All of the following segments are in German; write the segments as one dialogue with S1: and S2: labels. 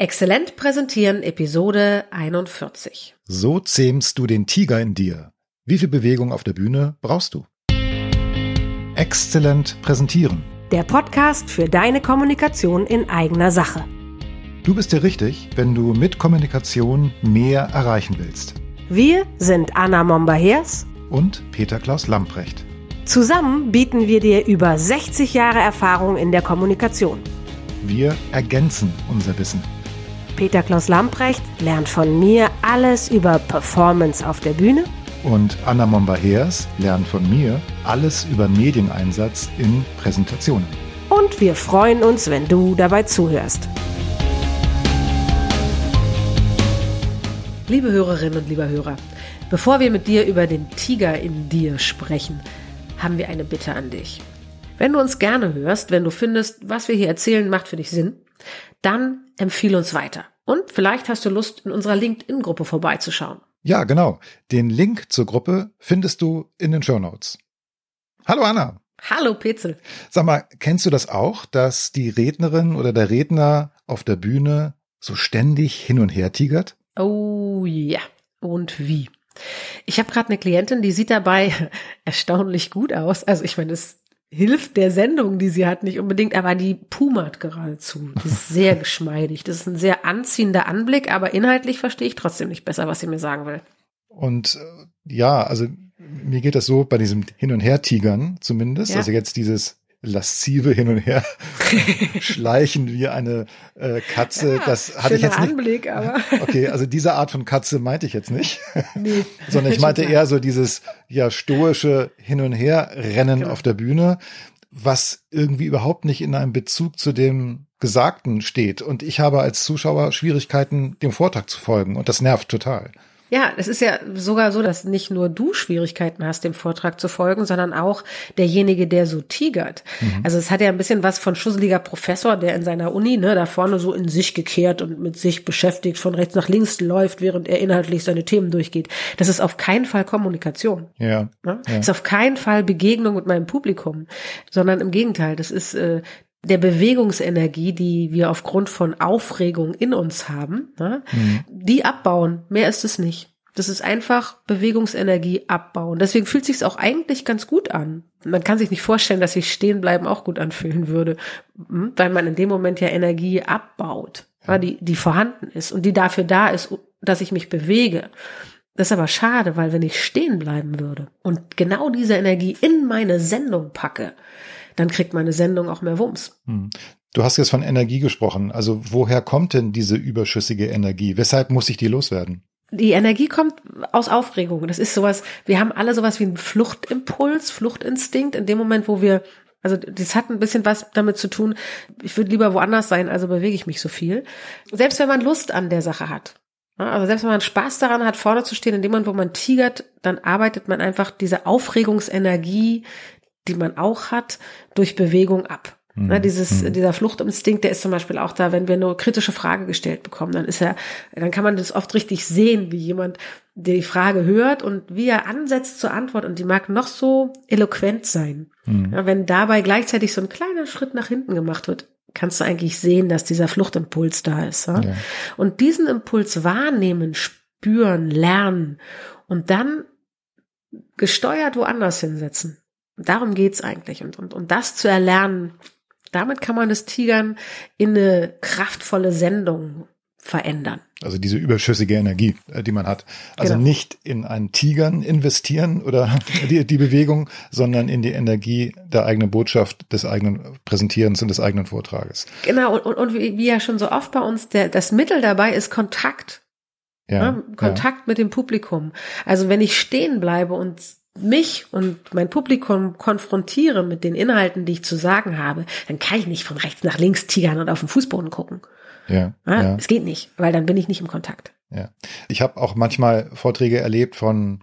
S1: Exzellent präsentieren Episode 41.
S2: So zähmst du den Tiger in dir. Wie viel Bewegung auf der Bühne brauchst du? Exzellent präsentieren.
S1: Der Podcast für deine Kommunikation in eigener Sache.
S2: Du bist dir richtig, wenn du mit Kommunikation mehr erreichen willst.
S1: Wir sind Anna Momba-Hers
S2: Und Peter Klaus Lamprecht.
S1: Zusammen bieten wir dir über 60 Jahre Erfahrung in der Kommunikation.
S2: Wir ergänzen unser Wissen.
S1: Peter Klaus Lamprecht lernt von mir alles über Performance auf der Bühne
S2: Und Anna Momba-Heers lernt von mir alles über Medieneinsatz in Präsentationen.
S1: und wir freuen uns, wenn du dabei zuhörst. Liebe Hörerinnen und lieber Hörer, bevor wir mit dir über den Tiger in dir sprechen, haben wir eine Bitte an dich. Wenn du uns gerne hörst, wenn du findest, was wir hier erzählen, macht für dich Sinn, dann empfiehl uns weiter. Und vielleicht hast du Lust, in unserer LinkedIn-Gruppe vorbeizuschauen.
S2: Ja, genau. Den Link zur Gruppe findest du in den Show Notes. Hallo Anna.
S1: Hallo Petzel.
S2: Sag mal, kennst du das auch, dass die Rednerin oder der Redner auf der Bühne so ständig hin und her tigert?
S1: Oh ja. Und wie? Ich habe gerade eine Klientin, die sieht dabei erstaunlich gut aus. Also ich meine, es hilft der Sendung, die sie hat, nicht unbedingt, aber die pumert geradezu. Die ist sehr geschmeidig. Das ist ein sehr anziehender Anblick, aber inhaltlich verstehe ich trotzdem nicht besser, was sie mir sagen will.
S2: Und äh, ja, also mir geht das so bei diesem Hin- und Her-Tigern zumindest.
S1: Ja.
S2: Also jetzt dieses laszive Hin und Her schleichen wie eine äh, Katze.
S1: Ja,
S2: das hatte ich jetzt nicht.
S1: Anblick, aber
S2: Okay, also diese Art von Katze meinte ich jetzt nicht,
S1: nee.
S2: sondern ich meinte eher so dieses ja stoische Hin und Her Rennen
S1: Genau.
S2: auf der Bühne, was irgendwie überhaupt nicht in einem Bezug zu dem Gesagten steht. Und ich habe als Zuschauer Schwierigkeiten, dem Vortrag zu folgen. Und das nervt total.
S1: Ja, es ist ja sogar so, dass nicht nur du Schwierigkeiten hast, dem Vortrag zu folgen, sondern auch derjenige, der so tigert. Also es hat ja ein bisschen was von schusseliger Professor, der in seiner Uni, ne, da vorne so in sich gekehrt und mit sich beschäftigt, von rechts nach links läuft, während er inhaltlich seine Themen durchgeht. Das ist auf keinen Fall Kommunikation.
S2: Ja.
S1: Ne?
S2: Ja.
S1: Ist auf keinen Fall Begegnung mit meinem Publikum, sondern im Gegenteil, das ist äh, der Bewegungsenergie, die wir aufgrund von Aufregung in uns haben, ne? die abbauen. Mehr ist es nicht. Das ist einfach Bewegungsenergie abbauen. Deswegen fühlt sich's auch eigentlich ganz gut an. Man kann sich nicht vorstellen, dass sich stehen bleiben auch gut anfühlen würde, hm, weil man in dem Moment ja Energie abbaut, ja. die, die vorhanden ist und die dafür da ist, dass ich mich bewege. Das ist aber schade, weil wenn ich stehen bleiben würde und genau diese Energie in meine Sendung packe, dann kriegt meine Sendung auch mehr Wumms.
S2: Hm. Du hast jetzt von Energie gesprochen. Also woher kommt denn diese überschüssige Energie? Weshalb muss ich die loswerden?
S1: Die Energie kommt aus Aufregung. Das ist sowas, wir haben alle sowas wie einen Fluchtimpuls, Fluchtinstinkt in dem Moment, wo wir, also das hat ein bisschen was damit zu tun, ich würde lieber woanders sein, also bewege ich mich so viel. Selbst wenn man Lust an der Sache hat. Ja, Also selbst wenn man Spaß daran hat, vorne zu stehen, in dem Moment, wo man tigert, dann arbeitet man einfach diese Aufregungsenergie, die man auch hat, durch Bewegung ab. Ne, dieses, dieser Fluchtinstinkt, der ist zum Beispiel auch da, wenn wir eine kritische Frage gestellt bekommen, dann ist er, dann kann man das oft richtig sehen, wie jemand, die Frage hört und wie er ansetzt zur Antwort und die mag noch so eloquent sein. Ja, wenn dabei gleichzeitig so ein kleiner Schritt nach hinten gemacht wird, kannst du eigentlich sehen, dass dieser Fluchtimpuls da ist. Ja?
S2: Ja.
S1: Und diesen Impuls wahrnehmen, spüren, lernen und dann gesteuert woanders hinsetzen. Darum geht's eigentlich. Und, und, und das zu erlernen, damit kann man das Tigern in eine kraftvolle Sendung verändern.
S2: Also diese überschüssige Energie, äh, die man hat. Also
S1: Genau.
S2: nicht in ein Tigern investieren oder die, die Bewegung, sondern in die Energie der eigenen Botschaft, des eigenen Präsentierens und des eigenen Vortrages.
S1: Genau, und, und, und wie, wie ja schon so oft bei uns, der, das Mittel dabei ist Kontakt.
S2: Ja,
S1: ne? Kontakt mit dem Publikum. Also wenn ich stehen bleibe und mich und mein Publikum konfrontiere mit den Inhalten, die ich zu sagen habe, dann kann ich nicht von rechts nach links tigern und auf den Fußboden gucken.
S2: Ja,
S1: Ja?
S2: ja,
S1: Es geht nicht, weil dann bin ich nicht im Kontakt.
S2: ja. Ich habe auch manchmal Vorträge erlebt von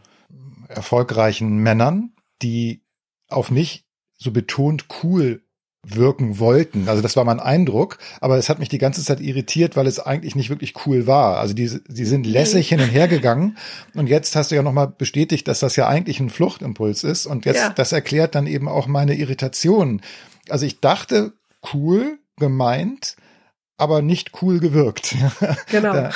S2: erfolgreichen Männern, die auf mich so betont cool wirken wollten. Also das war mein Eindruck, aber es hat mich die ganze Zeit irritiert, weil es eigentlich nicht wirklich cool war. Also die, die sind lässig hin und her gegangen und jetzt hast du ja nochmal bestätigt, dass das ja eigentlich ein Fluchtimpuls ist und jetzt,
S1: Ja.
S2: das erklärt dann eben auch meine Irritation. Also ich dachte, cool, gemeint, aber nicht cool gewirkt.
S1: Genau.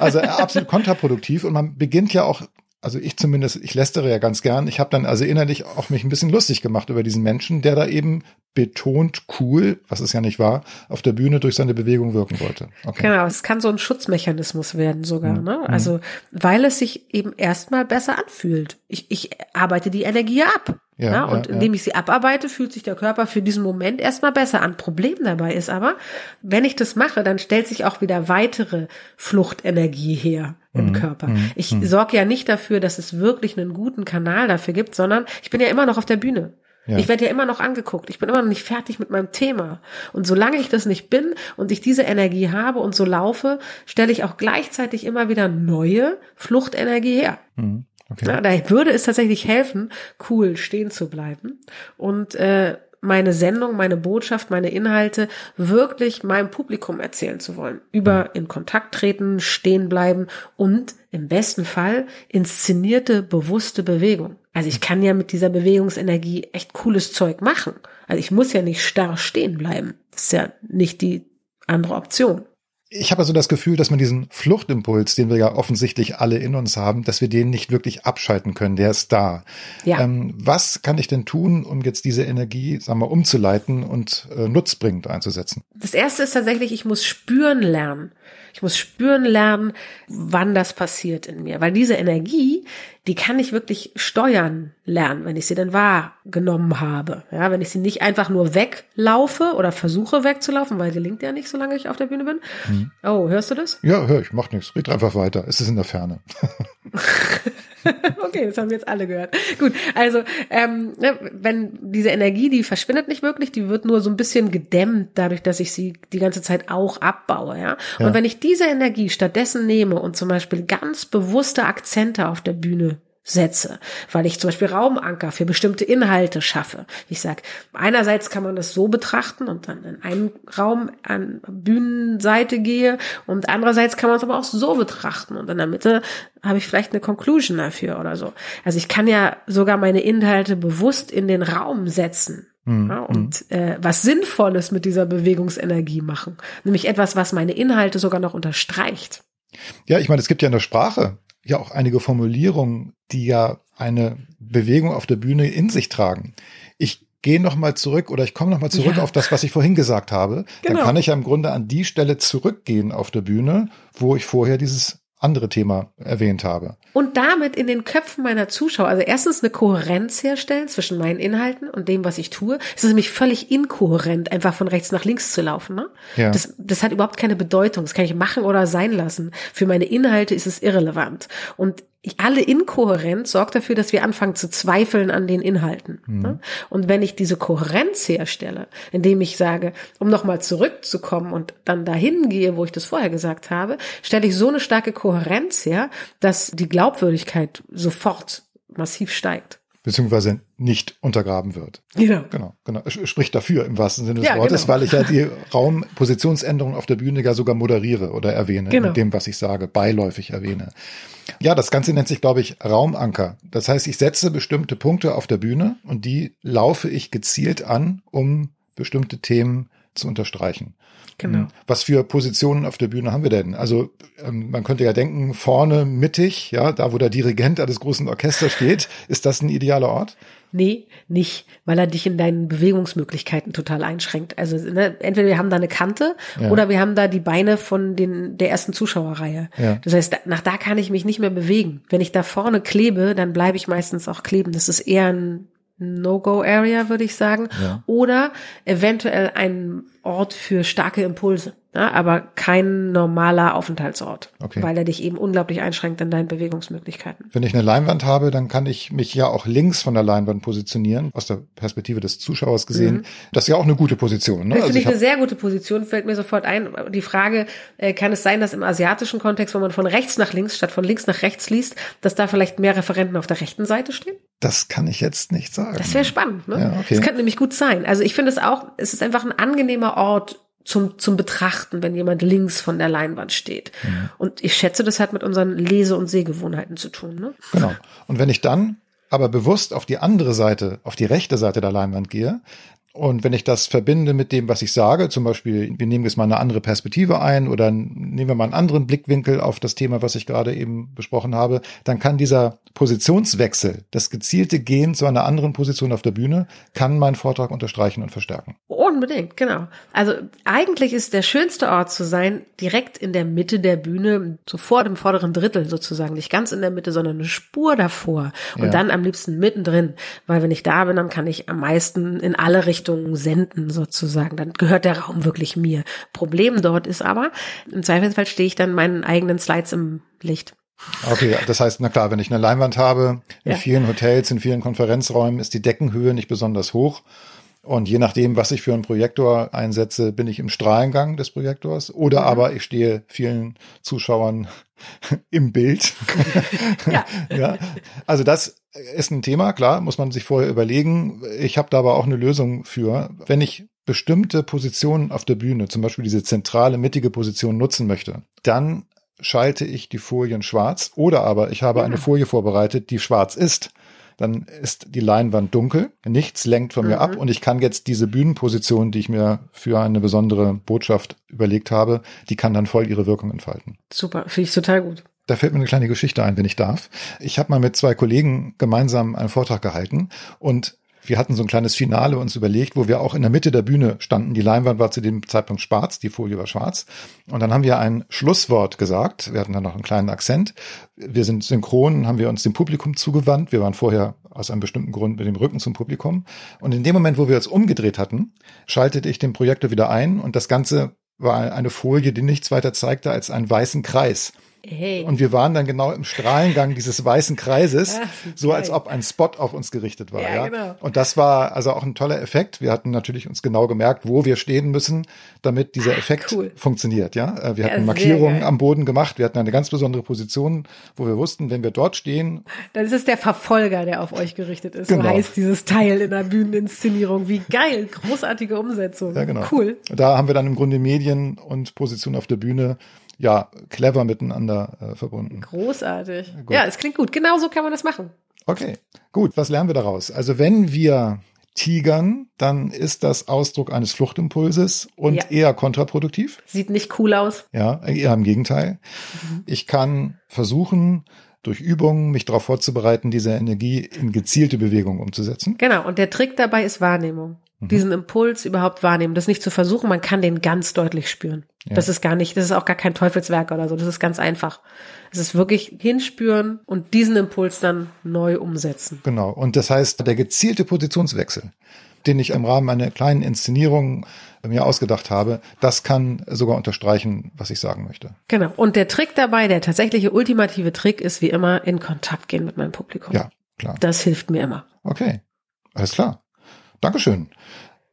S2: also absolut kontraproduktiv und man beginnt ja auch also ich zumindest, ich lästere ja ganz gern. Ich habe dann also innerlich auch mich ein bisschen lustig gemacht über diesen Menschen, der da eben betont cool, was es ja nicht war, auf der Bühne durch seine Bewegung wirken wollte.
S1: Okay. Genau, es kann so ein Schutzmechanismus werden sogar, mhm. ne? Also, weil es sich eben erstmal besser anfühlt. Ich, ich arbeite die Energie ab. Ja, ja, und ja, indem ich sie abarbeite, fühlt sich der Körper für diesen Moment erstmal besser an. Problem dabei ist aber, wenn ich das mache, dann stellt sich auch wieder weitere Fluchtenergie her im mhm. Körper. Mhm. Ich mhm. sorge ja nicht dafür, dass es wirklich einen guten Kanal dafür gibt, sondern ich bin ja immer noch auf der Bühne. Ja. Ich werde ja immer noch angeguckt. Ich bin immer noch nicht fertig mit meinem Thema. Und solange ich das nicht bin und ich diese Energie habe und so laufe, stelle ich auch gleichzeitig immer wieder neue Fluchtenergie her. Mhm. Okay. Ja, da würde es tatsächlich helfen, cool stehen zu bleiben und äh, meine Sendung, meine Botschaft, meine Inhalte wirklich meinem Publikum erzählen zu wollen. Über mhm. in Kontakt treten, stehen bleiben und im besten Fall inszenierte, bewusste Bewegung. Also ich kann ja mit dieser Bewegungsenergie echt cooles Zeug machen. Also ich muss ja nicht starr stehen bleiben. Das ist ja nicht die andere Option
S2: ich habe also das Gefühl, dass man diesen Fluchtimpuls, den wir ja offensichtlich alle in uns haben, dass wir den nicht wirklich abschalten können. Der ist da. Ja. Ähm, was kann ich denn tun, um jetzt diese Energie, sagen wir, umzuleiten und äh, nutzbringend einzusetzen?
S1: Das erste ist tatsächlich, ich muss spüren lernen. Ich muss spüren lernen, wann das passiert in mir. Weil diese Energie, die kann ich wirklich steuern lernen, wenn ich sie dann wahrgenommen habe. Ja, wenn ich sie nicht einfach nur weglaufe oder versuche wegzulaufen, weil gelingt ja nicht, solange ich auf der Bühne bin. Mhm. Oh, hörst du das?
S2: Ja, hör ich, mach nichts. Red einfach weiter. Es ist in der Ferne.
S1: okay, das haben wir jetzt alle gehört. Gut, also ähm, ne, wenn diese Energie, die verschwindet nicht wirklich, die wird nur so ein bisschen gedämmt, dadurch, dass ich sie die ganze Zeit auch abbaue. Ja? ja. Und wenn ich diese Energie stattdessen nehme und zum Beispiel ganz bewusste Akzente auf der Bühne setze, weil ich zum Beispiel Raumanker für bestimmte Inhalte schaffe. Ich sag, einerseits kann man das so betrachten und dann in einen Raum an Bühnenseite gehe und andererseits kann man es aber auch so betrachten und in der Mitte habe ich vielleicht eine Conclusion dafür oder so. Also ich kann ja sogar meine Inhalte bewusst in den Raum setzen. Mhm. Ja, und äh, was Sinnvolles mit dieser Bewegungsenergie machen. Nämlich etwas, was meine Inhalte sogar noch unterstreicht.
S2: Ja, ich meine, es gibt ja in der Sprache ja auch einige Formulierungen, die ja eine Bewegung auf der Bühne in sich tragen. Ich gehe noch mal zurück oder ich komme noch mal zurück ja. auf das, was ich vorhin gesagt habe. Genau. Dann kann ich ja im Grunde an die Stelle zurückgehen auf der Bühne, wo ich vorher dieses andere Thema erwähnt habe.
S1: Und damit in den Köpfen meiner Zuschauer, also erstens eine Kohärenz herstellen zwischen meinen Inhalten und dem, was ich tue. Es ist nämlich völlig inkohärent, einfach von rechts nach links zu laufen. Ne? Ja. Das, das hat überhaupt keine Bedeutung. Das kann ich machen oder sein lassen. Für meine Inhalte ist es irrelevant. Und alle Inkohärenz sorgt dafür, dass wir anfangen zu zweifeln an den Inhalten. Mhm. Und wenn ich diese Kohärenz herstelle, indem ich sage, um nochmal zurückzukommen und dann dahin gehe, wo ich das vorher gesagt habe, stelle ich so eine starke Kohärenz her, dass die Glaubwürdigkeit sofort massiv steigt
S2: beziehungsweise nicht untergraben wird.
S1: Genau.
S2: Genau, genau. Spricht dafür im wahrsten Sinne des ja, Wortes, genau. weil ich ja die Raumpositionsänderung auf der Bühne gar sogar moderiere oder erwähne, genau. in dem, was ich sage, beiläufig erwähne. Ja, das Ganze nennt sich, glaube ich, Raumanker. Das heißt, ich setze bestimmte Punkte auf der Bühne und die laufe ich gezielt an, um bestimmte Themen zu unterstreichen.
S1: Genau. Hm.
S2: Was für Positionen auf der Bühne haben wir denn? Also ähm, man könnte ja denken, vorne mittig, ja, da wo der Dirigent eines großen Orchesters steht, ist das ein idealer Ort?
S1: Nee, nicht, weil er dich in deinen Bewegungsmöglichkeiten total einschränkt. Also ne, entweder wir haben da eine Kante ja. oder wir haben da die Beine von den der ersten Zuschauerreihe. Ja. Das heißt, nach da kann ich mich nicht mehr bewegen. Wenn ich da vorne klebe, dann bleibe ich meistens auch kleben. Das ist eher ein No-Go-Area, würde ich sagen. Ja. Oder eventuell ein Ort für starke Impulse, ja, aber kein normaler Aufenthaltsort, okay. weil er dich eben unglaublich einschränkt in deinen Bewegungsmöglichkeiten.
S2: Wenn ich eine Leinwand habe, dann kann ich mich ja auch links von der Leinwand positionieren, aus der Perspektive des Zuschauers gesehen. Mhm. Das ist ja auch eine gute Position. Ne?
S1: Das also finde ich, ich eine sehr gute Position, fällt mir sofort ein. Die Frage, äh, kann es sein, dass im asiatischen Kontext, wenn man von rechts nach links statt von links nach rechts liest, dass da vielleicht mehr Referenten auf der rechten Seite stehen?
S2: Das kann ich jetzt nicht sagen.
S1: Das wäre spannend, ne? Ja, okay. Das könnte nämlich gut sein. Also ich finde es auch, es ist einfach ein angenehmer Ort zum, zum Betrachten, wenn jemand links von der Leinwand steht. Mhm. Und ich schätze, das hat mit unseren Lese- und Sehgewohnheiten zu tun. Ne?
S2: Genau. Und wenn ich dann aber bewusst auf die andere Seite, auf die rechte Seite der Leinwand gehe, Und wenn ich das verbinde mit dem, was ich sage, zum Beispiel, wir nehmen jetzt mal eine andere Perspektive ein oder nehmen wir mal einen anderen Blickwinkel auf das Thema, was ich gerade eben besprochen habe, dann kann dieser Positionswechsel, das gezielte Gehen zu einer anderen Position auf der Bühne, kann meinen Vortrag unterstreichen und verstärken.
S1: Unbedingt, genau. Also eigentlich ist der schönste Ort zu sein, direkt in der Mitte der Bühne, so vor dem vorderen Drittel sozusagen, nicht ganz in der Mitte, sondern eine Spur davor und ja. dann am liebsten mittendrin, weil wenn ich da bin, dann kann ich am meisten in alle Richtungen Richtungen senden sozusagen. Dann gehört der Raum wirklich mir. Problem dort ist aber, im Zweifelsfall stehe ich dann meinen eigenen Slides im Licht.
S2: Okay, das heißt, na klar, wenn ich eine Leinwand habe, in ja. vielen Hotels, in vielen Konferenzräumen ist die Deckenhöhe nicht besonders hoch. Und je nachdem, was ich für einen Projektor einsetze, bin ich im Strahlengang des Projektors oder mhm. aber ich stehe vielen Zuschauern im Bild. ja. ja. Also das ist ein Thema, klar, muss man sich vorher überlegen. Ich habe da aber auch eine Lösung für. Wenn ich bestimmte Positionen auf der Bühne, zum Beispiel diese zentrale, mittige Position nutzen möchte, dann schalte ich die Folien schwarz oder aber ich habe ja. eine Folie vorbereitet, die schwarz ist. Dann ist die Leinwand dunkel, nichts lenkt von mhm. mir ab und ich kann jetzt diese Bühnenposition, die ich mir für eine besondere Botschaft überlegt habe, die kann dann voll ihre Wirkung entfalten.
S1: Super, finde ich total gut.
S2: Da fällt mir eine kleine Geschichte ein, wenn ich darf. Ich habe mal mit zwei Kollegen gemeinsam einen Vortrag gehalten und wir hatten so ein kleines Finale uns überlegt, wo wir auch in der Mitte der Bühne standen. Die Leinwand war zu dem Zeitpunkt schwarz, die Folie war schwarz. Und dann haben wir ein Schlusswort gesagt. Wir hatten dann noch einen kleinen Akzent. Wir sind synchron, haben wir uns dem Publikum zugewandt. Wir waren vorher aus einem bestimmten Grund mit dem Rücken zum Publikum. Und in dem Moment, wo wir uns umgedreht hatten, schaltete ich den Projektor wieder ein und das Ganze war eine Folie, die nichts weiter zeigte als einen weißen Kreis. Hey. Und wir waren dann genau im Strahlengang dieses weißen Kreises, Ach, so als ob ein Spot auf uns gerichtet war. Ja, ja, Genau. Und das war also auch ein toller Effekt. Wir hatten natürlich uns genau gemerkt, wo wir stehen müssen, damit dieser Ach, Effekt cool. funktioniert. Ja, äh, wir hatten ja, Markierungen am Boden gemacht. Wir hatten eine ganz besondere Position, wo wir wussten, wenn wir dort stehen,
S1: dann ist es der Verfolger, der auf euch gerichtet ist. Genau. So heißt dieses Teil in der Bühneninszenierung. Wie geil, großartige Umsetzung. Ja, genau. Cool.
S2: Da haben wir dann im Grunde Medien und Position auf der Bühne ja, clever miteinander äh, verbunden.
S1: Großartig. Gut. Ja, es klingt gut. Genau so kann man das machen.
S2: Okay, gut. Was lernen wir daraus? Also wenn wir tigern, dann ist das Ausdruck eines Fluchtimpulses und ja. eher kontraproduktiv.
S1: Sieht nicht cool aus.
S2: Ja, eher im Gegenteil. Mhm. Ich kann versuchen, durch Übungen mich darauf vorzubereiten, diese Energie in gezielte Bewegung umzusetzen.
S1: Genau, und der Trick dabei ist Wahrnehmung. Mhm. Diesen Impuls überhaupt wahrnehmen. Das nicht zu versuchen, man kann den ganz deutlich spüren. Ja. Das ist gar nicht, das ist auch gar kein Teufelswerk oder so. Das ist ganz einfach. Es ist wirklich hinspüren und diesen Impuls dann neu umsetzen.
S2: Genau. Und das heißt, der gezielte Positionswechsel, den ich im Rahmen einer kleinen Inszenierung mir ausgedacht habe, das kann sogar unterstreichen, was ich sagen möchte.
S1: Genau. Und der Trick dabei, der tatsächliche ultimative Trick ist wie immer in Kontakt gehen mit meinem Publikum.
S2: Ja, klar.
S1: Das hilft mir immer.
S2: Okay. Alles klar. Dankeschön.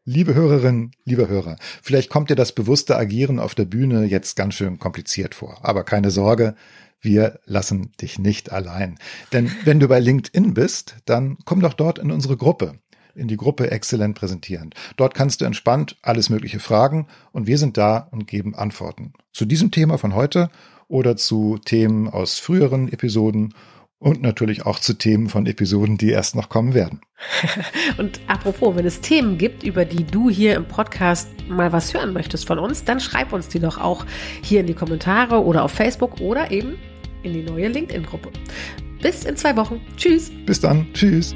S2: Liebe Hörerinnen, lieber Hörer, vielleicht kommt dir das bewusste Agieren auf der Bühne jetzt ganz schön kompliziert vor. Aber keine Sorge, wir lassen dich nicht allein. Denn wenn du bei LinkedIn bist, dann komm doch dort in unsere Gruppe, in die Gruppe Exzellent präsentierend. Dort kannst du entspannt alles Mögliche fragen und wir sind da und geben Antworten. Zu diesem Thema von heute oder zu Themen aus früheren Episoden und natürlich auch zu Themen von Episoden, die erst noch kommen werden.
S1: und apropos, wenn es Themen gibt, über die du hier im Podcast mal was hören möchtest von uns, dann schreib uns die doch auch hier in die Kommentare oder auf Facebook oder eben in die neue LinkedIn-Gruppe. Bis in zwei Wochen. Tschüss.
S2: Bis dann. Tschüss.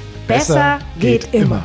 S1: besser, geht, immer.